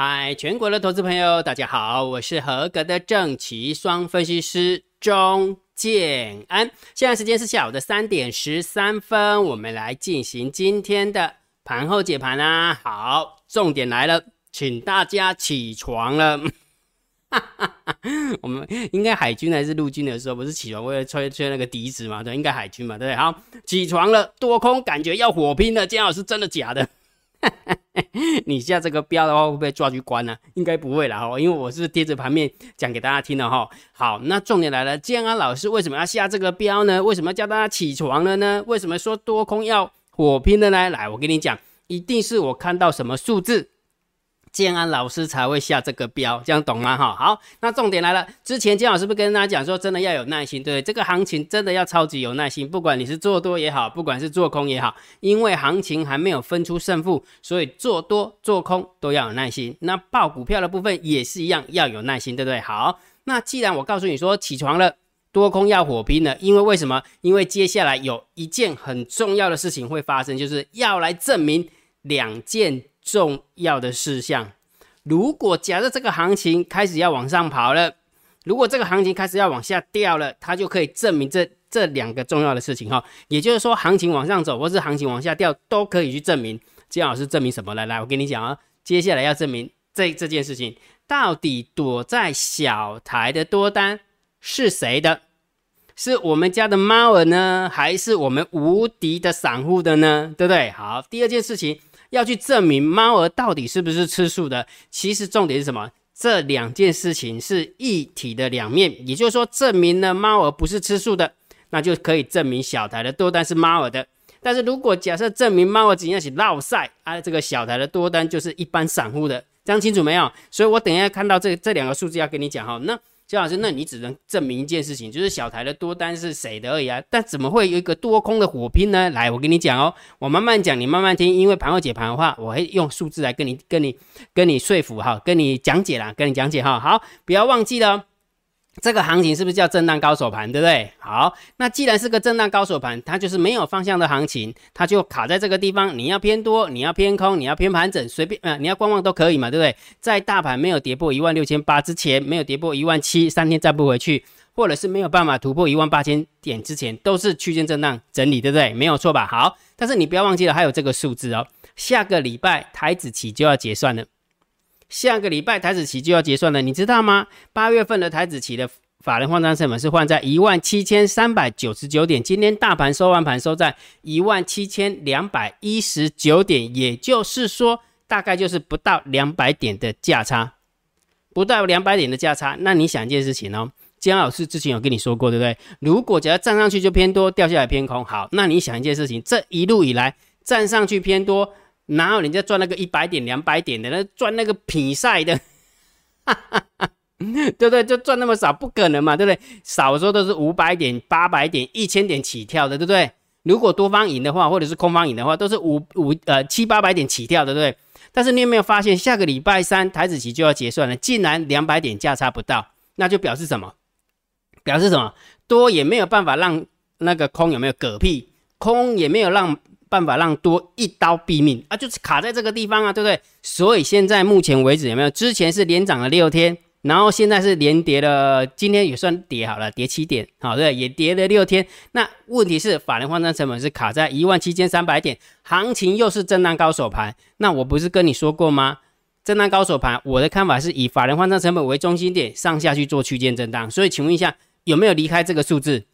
嗨，全国的投资朋友，大家好，我是合格的正奇双分析师钟建安。现在时间是下午的三点十三分，我们来进行今天的盘后解盘啊。好，重点来了，请大家起床了。我们应该海军还是陆军的时候，不是起床为了吹吹那个笛子嘛？对，应该海军嘛，对不对？好，起床了，多空感觉要火拼了，姜老师真的假的？你下这个标的话，会不会抓去关呢？应该不会了哈，因为我是贴着盘面讲给大家听的哈。好，那重点来了，建安老师为什么要下这个标呢？为什么叫大家起床了呢？为什么说多空要火拼的呢？来，我跟你讲，一定是我看到什么数字。建安老师才会下这个标，这样懂吗？哈，好，那重点来了。之前建老师不是跟大家讲说，真的要有耐心，对不对这个行情真的要超级有耐心，不管你是做多也好，不管是做空也好，因为行情还没有分出胜负，所以做多做空都要有耐心。那报股票的部分也是一样，要有耐心，对不对？好，那既然我告诉你说起床了，多空要火拼了，因为为什么？因为接下来有一件很重要的事情会发生，就是要来证明两件。重要的事项，如果假设这个行情开始要往上跑了，如果这个行情开始要往下掉了，它就可以证明这这两个重要的事情哈。也就是说，行情往上走或是行情往下掉，都可以去证明。姜老师证明什么？来来，我跟你讲啊，接下来要证明这这件事情到底躲在小台的多单是谁的？是我们家的猫儿呢，还是我们无敌的散户的呢？对不对？好，第二件事情。要去证明猫儿到底是不是吃素的，其实重点是什么？这两件事情是一体的两面，也就是说，证明了猫儿不是吃素的，那就可以证明小台的多单是猫儿的。但是如果假设证明猫儿只要是绕赛啊，这个小台的多单就是一般散户的，这样清楚没有？所以我等一下看到这这两个数字要跟你讲哈，那。肖老师，那你只能证明一件事情，就是小台的多单是谁的而已啊？但怎么会有一个多空的火拼呢？来，我跟你讲哦，我慢慢讲，你慢慢听，因为盘后解盘的话，我会用数字来跟你、跟你、跟你说服哈，跟你讲解啦，跟你讲解哈。好，不要忘记了。这个行情是不是叫震荡高手盘，对不对？好，那既然是个震荡高手盘，它就是没有方向的行情，它就卡在这个地方。你要偏多，你要偏空，你要偏盘整，随便呃，你要观望都可以嘛，对不对？在大盘没有跌破一万六千八之前，没有跌破一万七，三天再不回去，或者是没有办法突破一万八千点之前，都是区间震荡整理，对不对？没有错吧？好，但是你不要忘记了，还有这个数字哦。下个礼拜台子期就要结算了。下个礼拜台子期就要结算了，你知道吗？八月份的台子期的法人换仓成本是换在一万七千三百九十九点，今天大盘收完盘收在一万七千两百一十九点，也就是说大概就是不到两百点的价差，不到两百点的价差。那你想一件事情哦，江老师之前有跟你说过，对不对？如果只要站上去就偏多，掉下来偏空，好，那你想一件事情，这一路以来站上去偏多。哪有人家赚那个一百点、两百点的？那赚那个比赛的，对不对？就赚那么少，不可能嘛，对不对？少的时候都是五百点、八百点、一千点起跳的，对不对？如果多方赢的话，或者是空方赢的话，都是五五呃七八百点起跳的，对不对？但是你有没有发现，下个礼拜三台子期就要结算了，竟然两百点价差不到，那就表示什么？表示什么？多也没有办法让那个空有没有嗝屁，空也没有让。办法让多一刀毙命啊，就是卡在这个地方啊，对不对？所以现在目前为止有没有？之前是连涨了六天，然后现在是连跌了，今天也算跌好了，跌七点，好对，也跌了六天。那问题是法人换仓成本是卡在一万七千三百点，行情又是震荡高手盘。那我不是跟你说过吗？震荡高手盘，我的看法是以法人换仓成本为中心点，上下去做区间震荡。所以请问一下，有没有离开这个数字？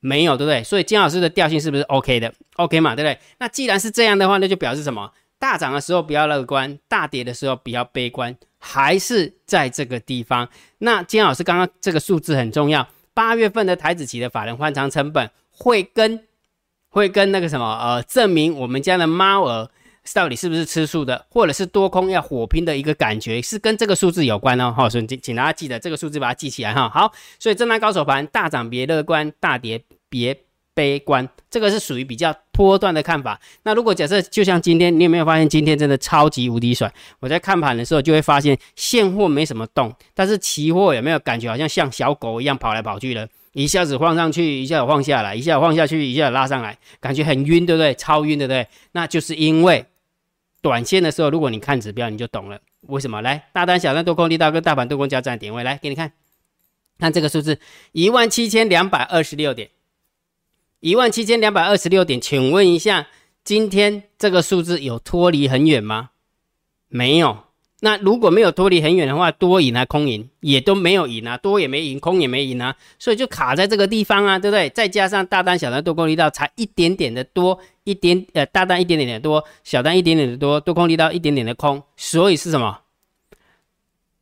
没有，对不对？所以金老师的调性是不是 OK 的？OK 嘛，对不对？那既然是这样的话，那就表示什么？大涨的时候比较乐观，大跌的时候比较悲观，还是在这个地方？那金老师刚刚这个数字很重要，八月份的台子期的法人换仓成本会跟会跟那个什么呃，证明我们家的猫儿到底是不是吃素的，或者是多空要火拼的一个感觉，是跟这个数字有关哦。好，所以请大家记得这个数字，把它记起来哈。好，所以震荡高手盘大涨别乐观，大跌。别悲观，这个是属于比较波段的看法。那如果假设就像今天，你有没有发现今天真的超级无敌甩？我在看盘的时候就会发现现货没什么动，但是期货有没有感觉好像像小狗一样跑来跑去的，一下子晃上去，一下子晃下来，一下子晃下去，一下子拉上来，感觉很晕，对不对？超晕，对不对？那就是因为短线的时候，如果你看指标，你就懂了。为什么？来，大单、小单、多空力道跟大盘多空交战点位，来给你看，看这个数字，一万七千两百二十六点，一万七千两百二十六点，请问一下，今天这个数字有脱离很远吗？没有。那如果没有脱离很远的话，多赢啊，空赢也都没有赢啊，多也没赢，空也没赢啊，所以就卡在这个地方啊，对不对？再加上大单、小单多空力道才一点点的多，一点呃大单一点点的多，小单一点点的多，多空力道一点点的空，所以是什么？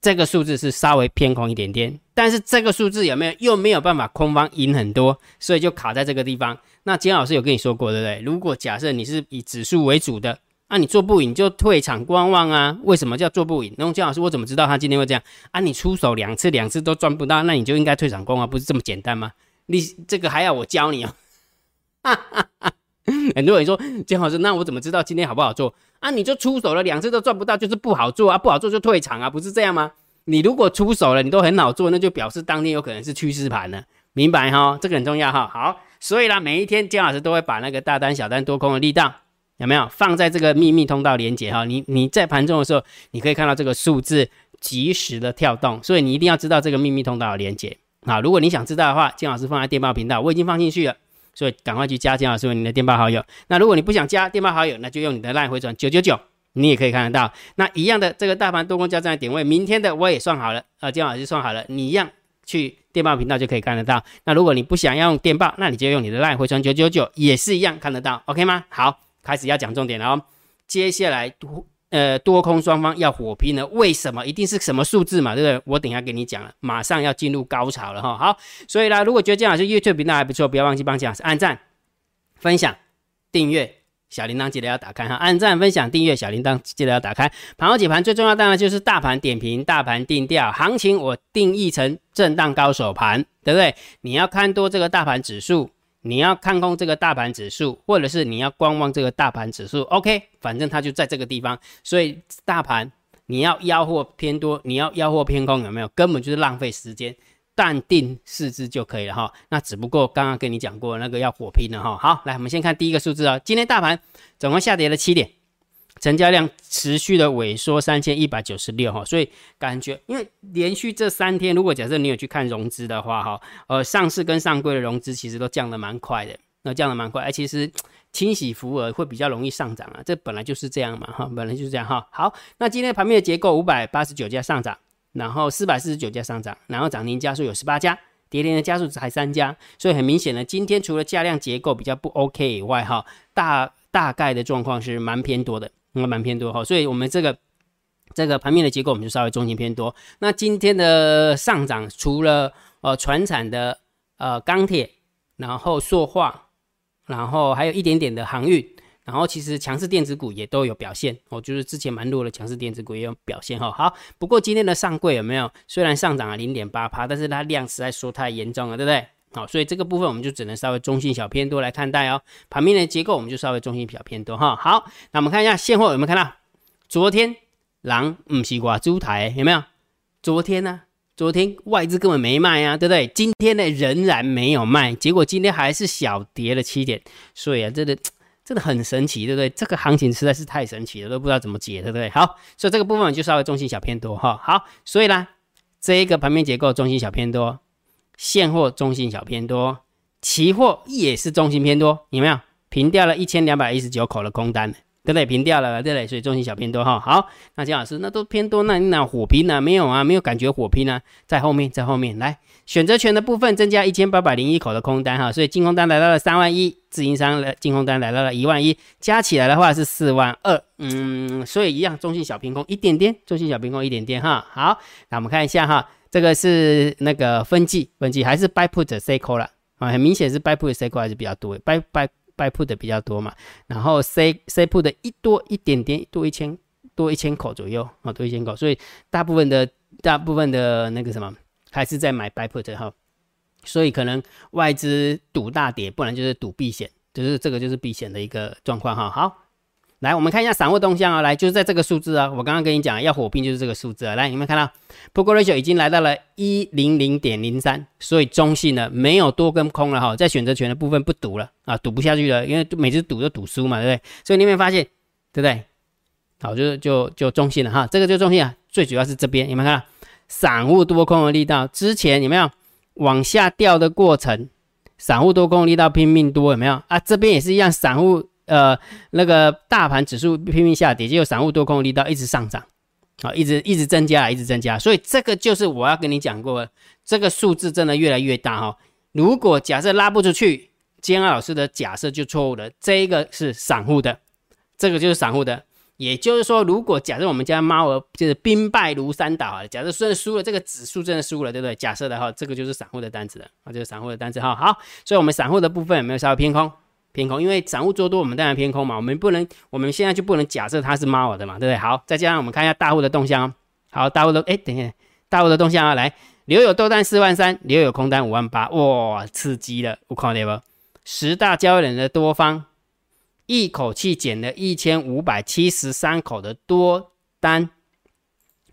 这个数字是稍微偏空一点点，但是这个数字有没有又没有办法空方赢很多，所以就卡在这个地方。那金老师有跟你说过，对不对？如果假设你是以指数为主的。啊，你做不赢就退场观望啊？为什么叫做不赢？那姜老师，我怎么知道他今天会这样？啊，你出手两次，两次都赚不到，那你就应该退场观望，不是这么简单吗？你这个还要我教你哦？哈哈哈！很多人说姜老师，那我怎么知道今天好不好做？啊，你就出手了两次都赚不到，就是不好做啊，不好做就退场啊，不是这样吗？你如果出手了，你都很好做，那就表示当天有可能是趋势盘了，明白哈？这个很重要哈。好，所以呢，每一天姜老师都会把那个大单、小单、多空的力道。有没有放在这个秘密通道连接哈？你你在盘中的时候，你可以看到这个数字及时的跳动，所以你一定要知道这个秘密通道的连接啊！如果你想知道的话，金老师放在电报频道，我已经放进去了，所以赶快去加金老师为你的电报好友。那如果你不想加电报好友，那就用你的赖回转九九九，你也可以看得到。那一样的这个大盘多空交战的点位，明天的我也算好了啊，金老师算好了，你一样去电报频道就可以看得到。那如果你不想要用电报，那你就用你的赖回传九九九，也是一样看得到，OK 吗？好。开始要讲重点了哦，接下来多呃多空双方要火拼了，为什么？一定是什么数字嘛，对不对？我等下给你讲了，马上要进入高潮了哈。好，所以呢，如果觉得姜老师 YouTube 频道还不错，不要忘记帮姜老师按赞、分享、订阅，小铃铛记得要打开哈。按赞、分享、订阅，小铃铛记得要打开。盘后解盘最重要当然就是大盘点评、大盘定调、行情，我定义成震荡高手盘，对不对？你要看多这个大盘指数。你要看空这个大盘指数，或者是你要观望这个大盘指数，OK，反正它就在这个地方，所以大盘你要吆货偏多，你要吆货偏空，有没有？根本就是浪费时间，淡定视之就可以了哈。那只不过刚刚跟你讲过那个要火拼了哈。好，来我们先看第一个数字啊，今天大盘总共下跌了七点。成交量持续的萎缩，三千一百九十六哈，所以感觉因为连续这三天，如果假设你有去看融资的话哈，呃，上市跟上柜的融资其实都降得蛮快的，那降得蛮快，哎，其实清洗浮额会比较容易上涨啊，这本来就是这样嘛哈，本来就是这样哈。好，那今天盘面的结构，五百八十九家上涨，然后四百四十九家上涨，然后涨停家数有十八家，跌停的家数才三家，所以很明显的，今天除了价量结构比较不 OK 以外哈，大大概的状况是蛮偏多的。应该蛮偏多哈，所以我们这个这个盘面的结构，我们就稍微中性偏多。那今天的上涨，除了呃船产的呃钢铁，然后塑化，然后还有一点点的航运，然后其实强势电子股也都有表现。哦，就是之前蛮弱的强势电子股也有表现哈。好，不过今天的上柜有没有？虽然上涨了零点八趴，但是它量实在说太严重了，对不对？好，所以这个部分我们就只能稍微中性小偏多来看待哦。旁边的结构我们就稍微中性小偏多哈。好，那我们看一下现货有没有看到？昨天狼唔西瓜猪台有没有？昨天呢？昨天外资根本没卖啊，对不对？今天呢仍然没有卖，结果今天还是小跌了七点。所以啊，真的真的很神奇，对不对？这个行情实在是太神奇了，都不知道怎么解，对不对？好，所以这个部分就稍微中性小偏多哈。好，所以呢，这一个盘面结构中性小偏多。现货中性小偏多，期货也是中性偏多，有没有？平掉了一千两百一十九口的空单，对不对？平掉了，对不对？所以中性小偏多哈。好，那姜老师那都偏多，那你哪火拼呢？没有啊，没有感觉火拼呢，在后面，在后面来选择权的部分增加一千八百零一口的空单哈，所以净空单来到了三万一，自营商的净空单来到了一万一，加起来的话是四万二，嗯，所以一样中性小偏空一点点，中性小偏空一点点哈。好，那我们看一下哈。这个是那个分季，分季还是 buy put C call 了啊？很明显是 buy put C call 还是比较多，buy buy buy put 的比较多嘛。然后 C C put 的一多一点点，多一千多一千口左右啊，多一千口。所以大部分的大部分的那个什么，还是在买 buy put 哈。所以可能外资赌大跌，不然就是赌避险，就是这个就是避险的一个状况哈。好。来，我们看一下散户动向啊，来，就是在这个数字啊，我刚刚跟你讲要火拼就是这个数字啊，来，有没有看到 p o k ratio 已经来到了一零零点零三，所以中性呢没有多跟空了哈，在选择权的部分不赌了啊，赌不下去了，因为每次赌都赌输嘛，对不对？所以你有没有发现，对不对？好，就就就中性了哈，这个就中性啊。最主要是这边有没有看到散户多空的力道？之前有没有往下掉的过程？散户多空力道拼命多有没有啊？这边也是一样，散户呃那个大盘指数拼命下跌，结果散户多空力道一直上涨，好，一直一直增加，一直增加。所以这个就是我要跟你讲过，这个数字真的越来越大哈。如果假设拉不出去，金二老师的假设就错误了，这一个是散户的，这个就是散户的。也就是说，如果假设我们家猫儿就是兵败如山倒啊，假设真的输了，这个指数真的输了，对不对？假设的话，这个就是散户的单子了啊，就是散户的单子哈。好，所以我们散户的部分有没有稍微偏空？偏空，因为散户做多，我们当然偏空嘛。我们不能，我们现在就不能假设它是猫的嘛，对不对？好，再加上我们看一下大户的动向。好，大户的，哎，等一下，大户的动向啊，来，留有多单四万三，留有空单五万八，哇，刺激了，我看到不？十大交易人的多方。一口气减了一千五百七十三口的多单，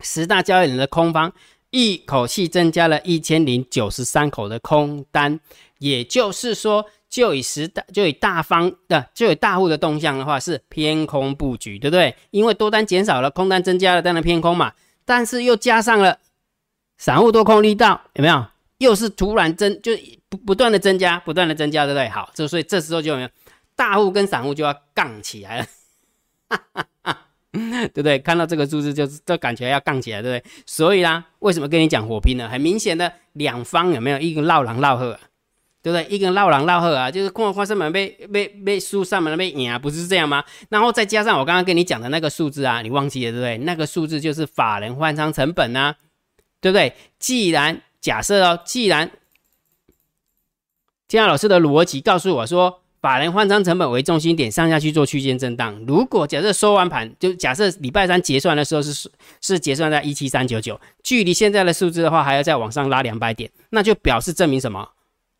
十大交易人的空方一口气增加了一千零九十三口的空单，也就是说，就以十大就以大方的就以大户的动向的话是偏空布局，对不对？因为多单减少了，空单增加了，当然偏空嘛。但是又加上了散户多空力道，有没有？又是突然增，就不不断的增加，不断的增加，对不对？好，这所以这时候就有没有？大户跟散户就要杠起来了，对不对？看到这个数字就是这感觉要杠起来，对不对？所以啦，为什么跟你讲火拼呢？很明显的，两方有没有一个闹狼闹鹤，对不对？一个闹狼闹鹤啊，就是看花生米被被被输上门被赢啊，不是这样吗？然后再加上我刚刚跟你讲的那个数字啊，你忘记了对不对？那个数字就是法人换仓成本呐，对不对？既然假设哦，既然金亚老师的逻辑告诉我说。法人换仓成本为中心点，上下去做区间震荡。如果假设收完盘，就假设礼拜三结算的时候是是结算在一七三九九，距离现在的数字的话，还要再往上拉两百点，那就表示证明什么？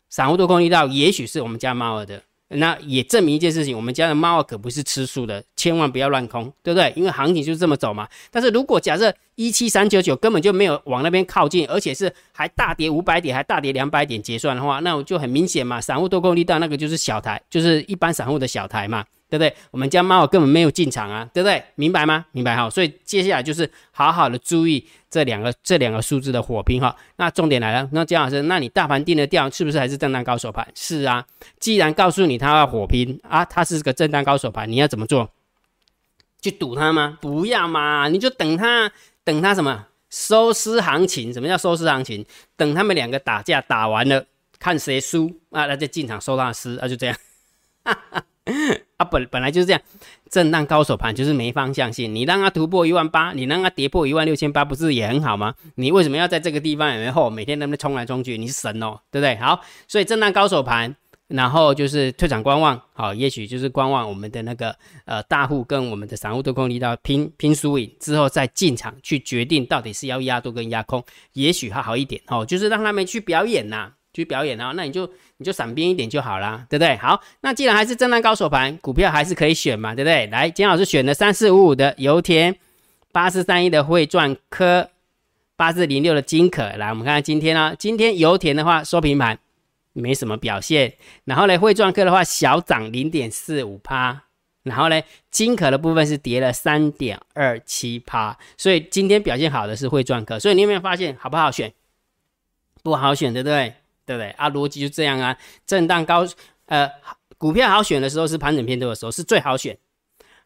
散户都空一道，也许是我们家猫儿的。那也证明一件事情，我们家的猫儿可不是吃素的，千万不要乱空，对不对？因为行情就是这么走嘛。但是如果假设一七三九九根本就没有往那边靠近，而且是还大跌五百点，还大跌两百点结算的话，那我就很明显嘛，散户多空力道那个就是小台，就是一般散户的小台嘛。对不对？我们家猫根本没有进场啊，对不对？明白吗？明白哈。所以接下来就是好好的注意这两个这两个数字的火拼哈。那重点来了，那姜老师，那你大盘定的调是不是还是震荡高手盘？是啊。既然告诉你它要火拼啊，它是个震荡高手盘，你要怎么做？去赌它吗？不要嘛，你就等它，等它什么收尸行情？什么叫收尸行情？等他们两个打架打完了，看谁输啊，那就进场收他的尸啊，就这样。啊，本本来就是这样，震荡高手盘就是没方向性。你让它突破一万八，你让它跌破一万六千八，不是也很好吗？你为什么要在这个地方然后每天那么冲来冲去？你是神哦，对不对？好，所以震荡高手盘，然后就是退场观望，好，也许就是观望我们的那个呃大户跟我们的散户多空力道拼拼输赢之后再进场去决定到底是要压多跟压空，也许还好一点哦，就是让他们去表演呐。去表演啊，那你就你就闪边一点就好啦，对不对？好，那既然还是震荡高手盘，股票还是可以选嘛，对不对？来，金老师选了三四五五的油田，八四三一的汇赚科，八四零六的金可。来，我们看看今天啊，今天油田的话收平盘，没什么表现。然后呢，汇赚科的话小涨零点四五趴，然后呢，金可的部分是跌了三点二七趴。所以今天表现好的是汇赚科。所以你有没有发现好不好选？不好选，对不对？对不对啊？逻辑就这样啊。震荡高，呃，股票好选的时候是盘整偏多的时候是最好选，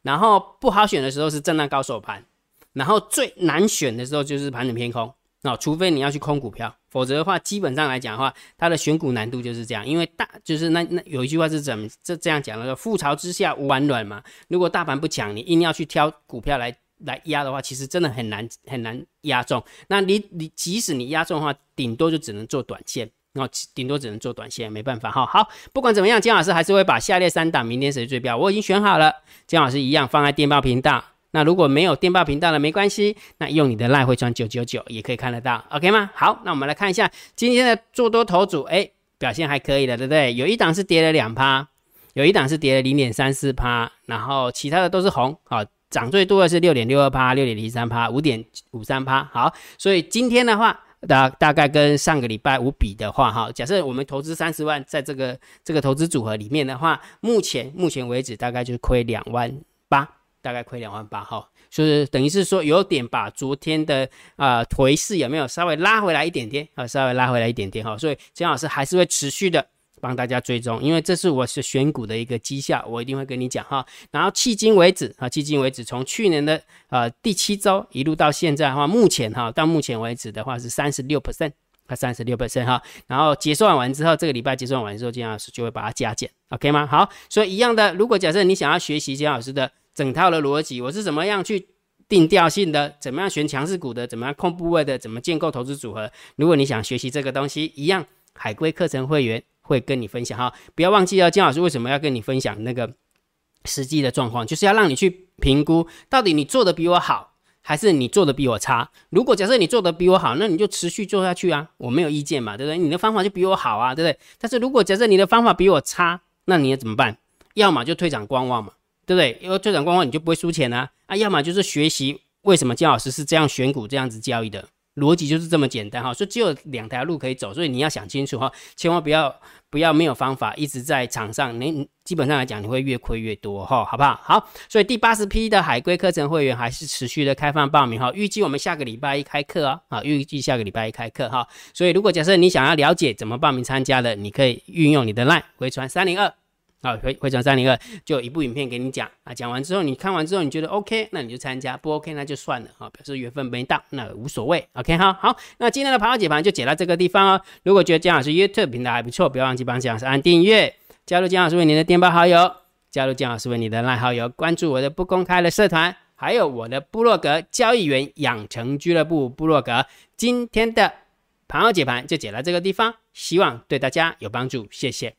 然后不好选的时候是震荡高手盘，然后最难选的时候就是盘整偏空。那除非你要去空股票，否则的话，基本上来讲的话，它的选股难度就是这样。因为大就是那那有一句话是怎么这这样讲的？说覆巢之下无完卵嘛。如果大盘不强，你硬要去挑股票来来压的话，其实真的很难很难压中。那你你即使你压中的话，顶多就只能做短线。然后顶多只能做短线，没办法哈。好，不管怎么样，姜老师还是会把下列三档明天谁最标，我已经选好了。姜老师一样放在电报频道。那如果没有电报频道的没关系，那用你的赖会赚九九九也可以看得到，OK 吗？好，那我们来看一下今天的做多头组，哎，表现还可以的，对不对？有一档是跌了两趴，有一档是跌了零点三四趴，然后其他的都是红，好，涨最多的是六点六二趴、六点零三趴、五点五三趴。好，所以今天的话。大大概跟上个礼拜五比的话，哈，假设我们投资三十万在这个这个投资组合里面的话，目前目前为止大概就是亏两万八，大概亏两万八哈，就是等于是说有点把昨天的啊颓势有没有稍微拉回来一点点啊，稍微拉回来一点点哈，所以姜老师还是会持续的帮大家追踪，因为这是我是选股的一个绩效，我一定会跟你讲哈。然后迄今为止啊，迄今为止从去年的呃第七周一路到现在的话，目前哈到目前为止的话是三十六 percent。它三十六 percent 哈，然后结算完之后，这个礼拜结算完之后，金老师就会把它加减，OK 吗？好，所以一样的，如果假设你想要学习金老师的整套的逻辑，我是怎么样去定调性的，怎么样选强势股的，怎么样控部位的，怎么建构投资组合，如果你想学习这个东西，一样海归课程会员会跟你分享哈，不要忘记了金老师为什么要跟你分享那个实际的状况，就是要让你去评估到底你做的比我好。还是你做的比我差？如果假设你做的比我好，那你就持续做下去啊，我没有意见嘛，对不对？你的方法就比我好啊，对不对？但是如果假设你的方法比我差，那你要怎么办？要么就退场观望嘛，对不对？因为退场观望你就不会输钱啊，啊，要么就是学习为什么姜老师是这样选股、这样子交易的。逻辑就是这么简单哈，所以只有两条路可以走，所以你要想清楚哈，千万不要不要没有方法，一直在场上，你基本上来讲你会越亏越多哈，好不好？好，所以第八十批的海龟课程会员还是持续的开放报名哈，预计我们下个礼拜一开课啊，啊，预计下个礼拜一开课哈，所以如果假设你想要了解怎么报名参加的，你可以运用你的 line 回传三零二。好，回回转三零二，就一部影片给你讲啊，讲完之后，你看完之后你觉得 OK，那你就参加；不 OK，那就算了啊，表示缘分没到，那无所谓。OK，好好，那今天的盘后解盘就解到这个地方哦。如果觉得姜老师 YouTube 平台还不错，不要忘记帮姜老师按订阅，加入姜老师为你的电报好友，加入姜老师为你的赖好友，关注我的不公开的社团，还有我的部落格交易员养成俱乐部部落格。今天的盘后解盘就解到这个地方，希望对大家有帮助，谢谢。